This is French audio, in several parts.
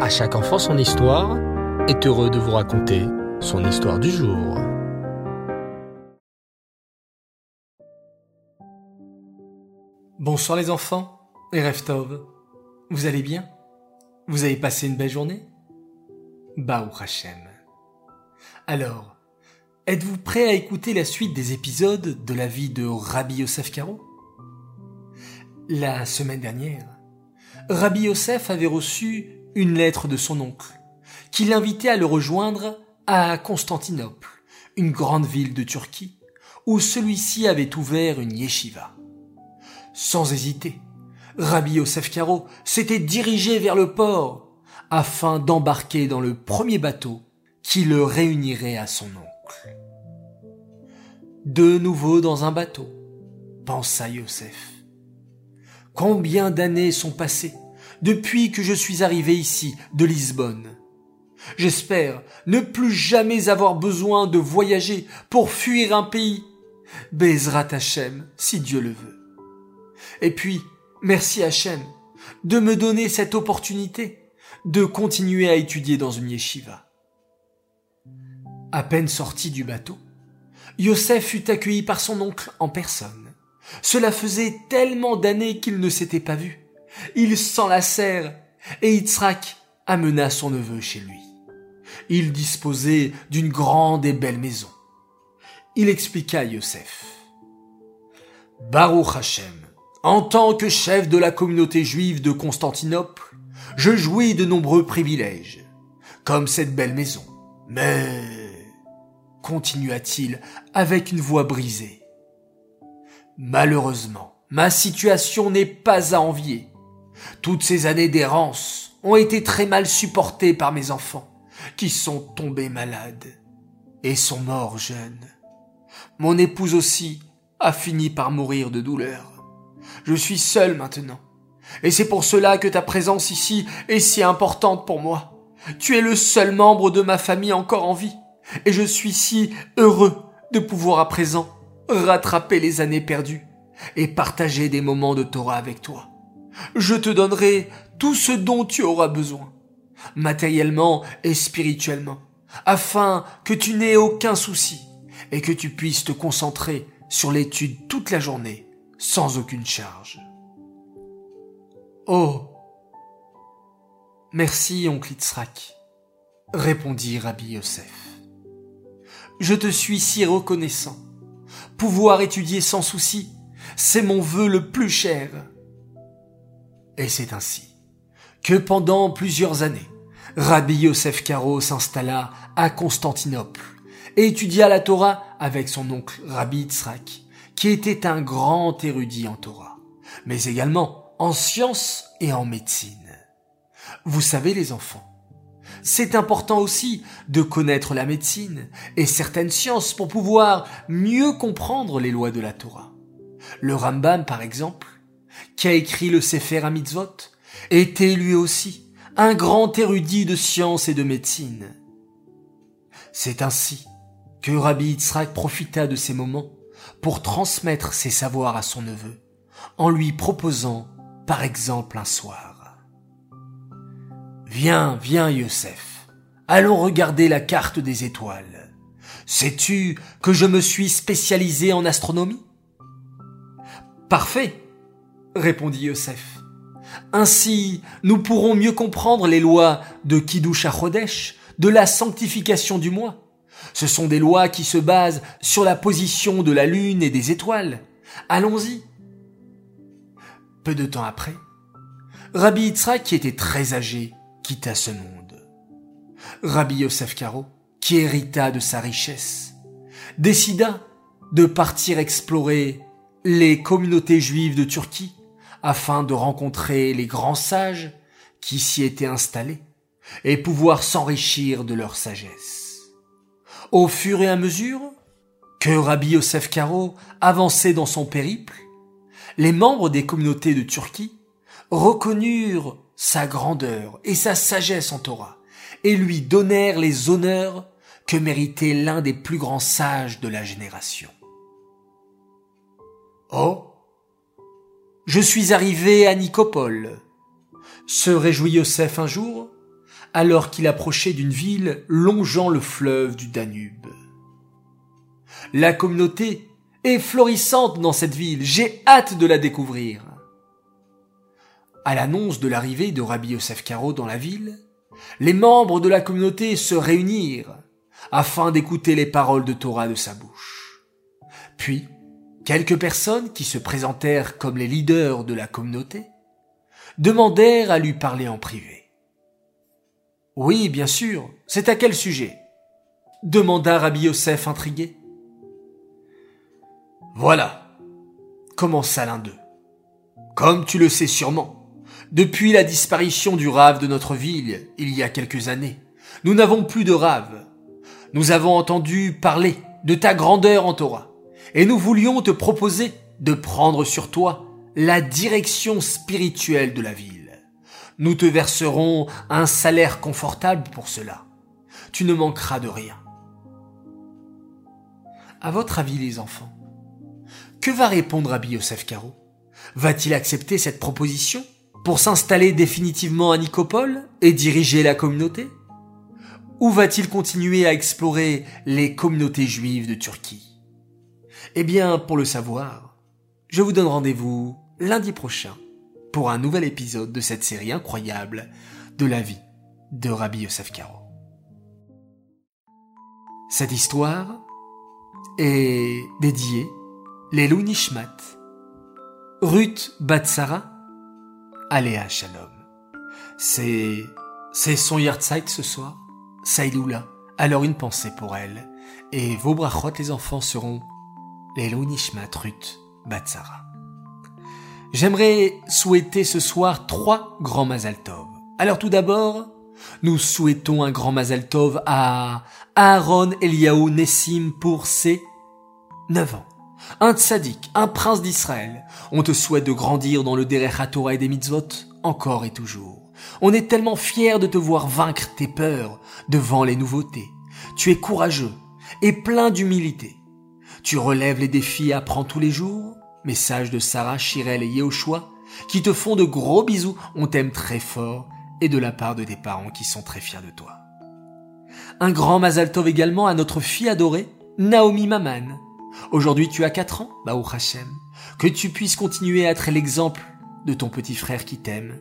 À chaque enfant son histoire est heureux de vous raconter son histoire du jour. Bonsoir les enfants et Reftov. Vous allez bien? Vous avez passé une belle journée? Baou Hachem. Alors, êtes-vous prêt à écouter la suite des épisodes de la vie de Rabbi Yosef Karo La semaine dernière, Rabbi Yosef avait reçu une lettre de son oncle, qui l'invitait à le rejoindre à Constantinople, une grande ville de Turquie, où celui-ci avait ouvert une yeshiva. Sans hésiter, Rabbi Yosef Karo s'était dirigé vers le port afin d'embarquer dans le premier bateau qui le réunirait à son oncle. De nouveau dans un bateau, pensa Yosef. Combien d'années sont passées depuis que je suis arrivé ici, de Lisbonne. J'espère ne plus jamais avoir besoin de voyager pour fuir un pays. Bezrat Hachem, si Dieu le veut. Et puis, merci Hachem de me donner cette opportunité de continuer à étudier dans une yeshiva. À peine sorti du bateau, Yosef fut accueilli par son oncle en personne. Cela faisait tellement d'années qu'il ne s'était pas vu. Il serre et Yitzhak amena son neveu chez lui. Il disposait d'une grande et belle maison. Il expliqua à Yosef. Baruch Hashem, en tant que chef de la communauté juive de Constantinople, je jouis de nombreux privilèges, comme cette belle maison. Mais, continua-t-il avec une voix brisée, malheureusement, ma situation n'est pas à envier. Toutes ces années d'errance ont été très mal supportées par mes enfants, qui sont tombés malades et sont morts jeunes. Mon épouse aussi a fini par mourir de douleur. Je suis seul maintenant. Et c'est pour cela que ta présence ici est si importante pour moi. Tu es le seul membre de ma famille encore en vie. Et je suis si heureux de pouvoir à présent rattraper les années perdues et partager des moments de Torah avec toi je te donnerai tout ce dont tu auras besoin, matériellement et spirituellement, afin que tu n'aies aucun souci et que tu puisses te concentrer sur l'étude toute la journée sans aucune charge. Oh Merci, oncle Itzrak, répondit Rabbi Yosef. Je te suis si reconnaissant. Pouvoir étudier sans souci, c'est mon vœu le plus cher. Et c'est ainsi que pendant plusieurs années, Rabbi Yosef Karo s'installa à Constantinople et étudia la Torah avec son oncle Rabbi Yitzhak, qui était un grand érudit en Torah, mais également en sciences et en médecine. Vous savez les enfants, c'est important aussi de connaître la médecine et certaines sciences pour pouvoir mieux comprendre les lois de la Torah. Le Rambam, par exemple, qui a écrit le Sefer Mitzvot, était lui aussi un grand érudit de science et de médecine. C'est ainsi que Rabbi Yitzhak profita de ces moments pour transmettre ses savoirs à son neveu, en lui proposant, par exemple, un soir. Viens, viens, Yosef. Allons regarder la carte des étoiles. Sais-tu que je me suis spécialisé en astronomie? Parfait, répondit Yosef. Ainsi, nous pourrons mieux comprendre les lois de Kiddush HaChodesh, de la sanctification du mois. Ce sont des lois qui se basent sur la position de la lune et des étoiles. Allons-y. Peu de temps après, Rabbi Yitzhak, qui était très âgé, quitta ce monde. Rabbi Yosef Karo, qui hérita de sa richesse, décida de partir explorer les communautés juives de Turquie afin de rencontrer les grands sages qui s'y étaient installés et pouvoir s'enrichir de leur sagesse. Au fur et à mesure que Rabbi Yosef Karo avançait dans son périple, les membres des communautés de Turquie reconnurent sa grandeur et sa sagesse en Torah et lui donnèrent les honneurs que méritait l'un des plus grands sages de la génération. Oh, je suis arrivé à Nicopole. Se réjouit Yosef un jour alors qu'il approchait d'une ville longeant le fleuve du Danube. La communauté est florissante dans cette ville, j'ai hâte de la découvrir. À l'annonce de l'arrivée de Rabbi Yosef Karo dans la ville, les membres de la communauté se réunirent afin d'écouter les paroles de Torah de sa bouche. Puis, quelques personnes qui se présentèrent comme les leaders de la communauté demandèrent à lui parler en privé. Oui, bien sûr, c'est à quel sujet? demanda Rabbi Yosef intrigué. Voilà, commença l'un d'eux. Comme tu le sais sûrement, depuis la disparition du rave de notre ville, il y a quelques années, nous n'avons plus de rave. Nous avons entendu parler de ta grandeur en Torah, et nous voulions te proposer de prendre sur toi la direction spirituelle de la ville. Nous te verserons un salaire confortable pour cela. Tu ne manqueras de rien. À votre avis, les enfants, que va répondre Rabbi Yosef Karo Va-t-il accepter cette proposition pour s'installer définitivement à Nicopole et diriger la communauté? Ou va-t-il continuer à explorer les communautés juives de Turquie? Eh bien, pour le savoir, je vous donne rendez-vous lundi prochain pour un nouvel épisode de cette série incroyable de la vie de Rabbi Yosef Karo. Cette histoire est dédiée les Nishmat, Ruth Batsara, Aléa Shalom. C'est, c'est son Yahrzeit ce soir, Saïloula. Alors une pensée pour elle. Et vos brachot, les enfants, seront les Nishmat Ruth Batsara. J'aimerais souhaiter ce soir trois grands Mazal Tov. Alors tout d'abord, nous souhaitons un grand Mazal Tov à Aaron Eliaou Nessim pour ses 9 ans. Un tzaddik, un prince d'Israël. On te souhaite de grandir dans le Derech Torah et des mitzvot, encore et toujours. On est tellement fiers de te voir vaincre tes peurs devant les nouveautés. Tu es courageux et plein d'humilité. Tu relèves les défis et apprends tous les jours. Message de Sarah, Shirel et Yehoshua, qui te font de gros bisous, on t'aime très fort, et de la part de tes parents qui sont très fiers de toi. Un grand Mazal Tov également à notre fille adorée, Naomi Maman, Aujourd'hui, tu as 4 ans, Baou Hashem. Que tu puisses continuer à être l'exemple de ton petit frère qui t'aime.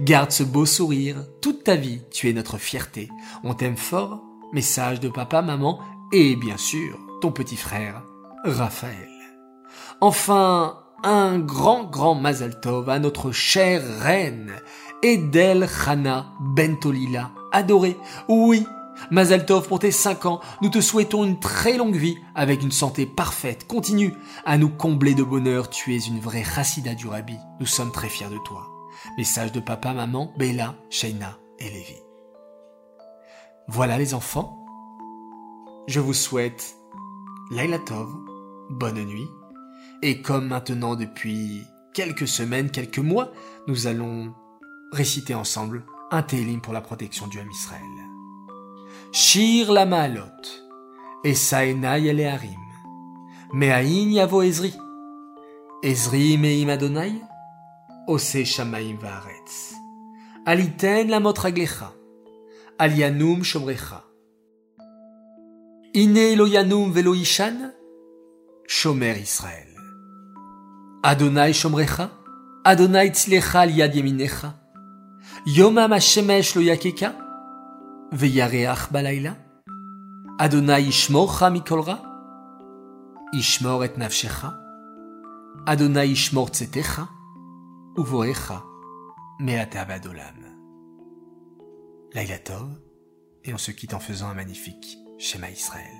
Garde ce beau sourire toute ta vie. Tu es notre fierté. On t'aime fort. Message de papa, maman et bien sûr ton petit frère, Raphaël. Enfin, un grand, grand Mazal Tov à notre chère reine, Edel Chana Bentolila, adorée. Oui, Mazaltov, pour tes 5 ans, nous te souhaitons une très longue vie avec une santé parfaite. Continue à nous combler de bonheur. Tu es une vraie chassida du Rabbi. Nous sommes très fiers de toi. Message de papa, maman, Bella, Shaina et Lévi. Voilà les enfants. Je vous souhaite Laila Tov, bonne nuit. Et comme maintenant depuis quelques semaines, quelques mois, nous allons réciter ensemble un télim pour la protection du Ham Israël. Shir la maalot, Esaenai elearim, Meain yavo Ezri, Ezri meim Adonai, Ose shamaim vaaretz, Aliten la motraglecha, Alianum shomrecha, Ine lo yanum velo ishan, Shomer Israël. Adonai Shomrecha, Adonai Tzilecha Liad Yeminecha, Yomam Hashemesh Lo Veyareach Balayla, Adonai Ishmorcha Mikolra, Ishmor et Navshecha, Adonai Ishmor Tzetecha, Uvoecha, Meatav Adolam. Laila et on se quitte en faisant un magnifique schéma Israël.